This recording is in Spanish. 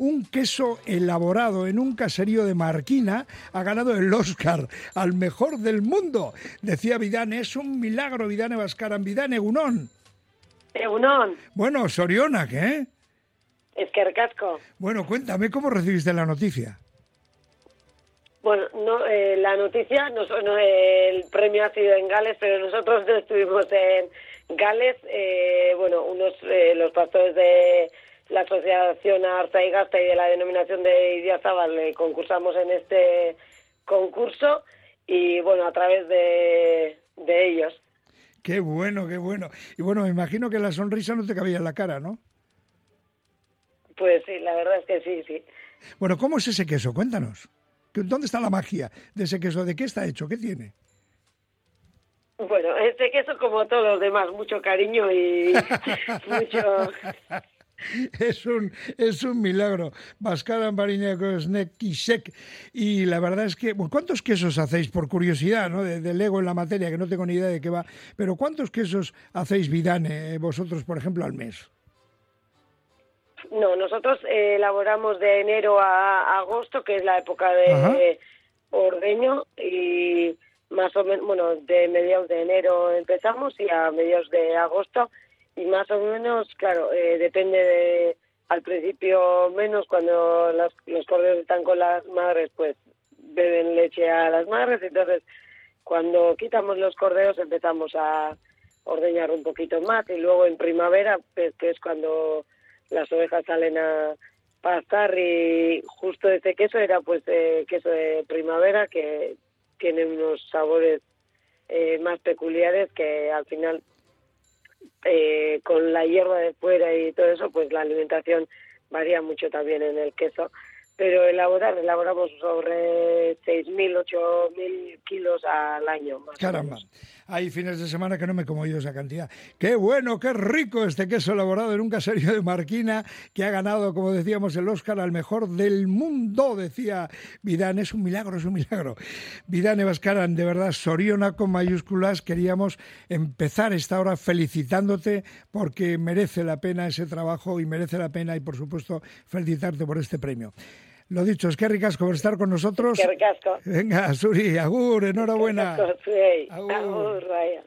un queso elaborado en un caserío de Marquina ha ganado el Oscar al mejor del mundo. Decía Vidane, es un milagro, Vidane Vascaran, Vidane Egunón. Egunón. Bueno, Soriona, ¿qué? Es que recasco. Bueno, cuéntame, ¿cómo recibiste la noticia? Bueno, no, eh, la noticia, no, no, el premio ha sido en Gales, pero nosotros no estuvimos en Gales. Eh, bueno, unos eh, los pastores de la Asociación Arta y Gasta y de la denominación de Idiazábal le concursamos en este concurso y bueno, a través de, de ellos. Qué bueno, qué bueno. Y bueno, me imagino que la sonrisa no te cabía en la cara, ¿no? Pues sí, la verdad es que sí, sí. Bueno, ¿cómo es ese queso? Cuéntanos. ¿Dónde está la magia de ese queso? ¿De qué está hecho? ¿Qué tiene? Bueno, este queso, como todos los demás, mucho cariño y mucho... Es un, es un milagro. Y Sec. Y la verdad es que, ¿cuántos quesos hacéis? Por curiosidad, ¿no? De, Lego en la materia, que no tengo ni idea de qué va. Pero ¿cuántos quesos hacéis, Vidane, vosotros, por ejemplo, al mes? No, nosotros eh, elaboramos de enero a agosto, que es la época de ordeño, y más o menos, bueno, de mediados de enero empezamos y a mediados de agosto, y más o menos, claro, eh, depende de, al principio menos, cuando los, los corderos están con las madres, pues beben leche a las madres, entonces cuando quitamos los corderos empezamos a ordeñar un poquito más y luego en primavera, pues, que es cuando las ovejas salen a pastar y justo ese queso era pues eh, queso de primavera que tiene unos sabores eh, más peculiares que al final eh, con la hierba de fuera y todo eso pues la alimentación varía mucho también en el queso. Pero elaborar, elaboramos sobre 6.000, 8.000 kilos al año. Más Caramba, hay fines de semana que no me he comido esa cantidad. Qué bueno, qué rico este queso elaborado en un caserío de Marquina que ha ganado, como decíamos, el Oscar al mejor del mundo, decía Vidán. Es un milagro, es un milagro. Vidán Evascaran, de verdad, Soriona con mayúsculas, queríamos empezar esta hora felicitándote porque merece la pena ese trabajo y merece la pena y, por supuesto, felicitarte por este premio. Lo dicho, es que ricasco por estar con nosotros. Que ricasco. Venga, Suri, agur, enhorabuena. Agur, agur, vaya.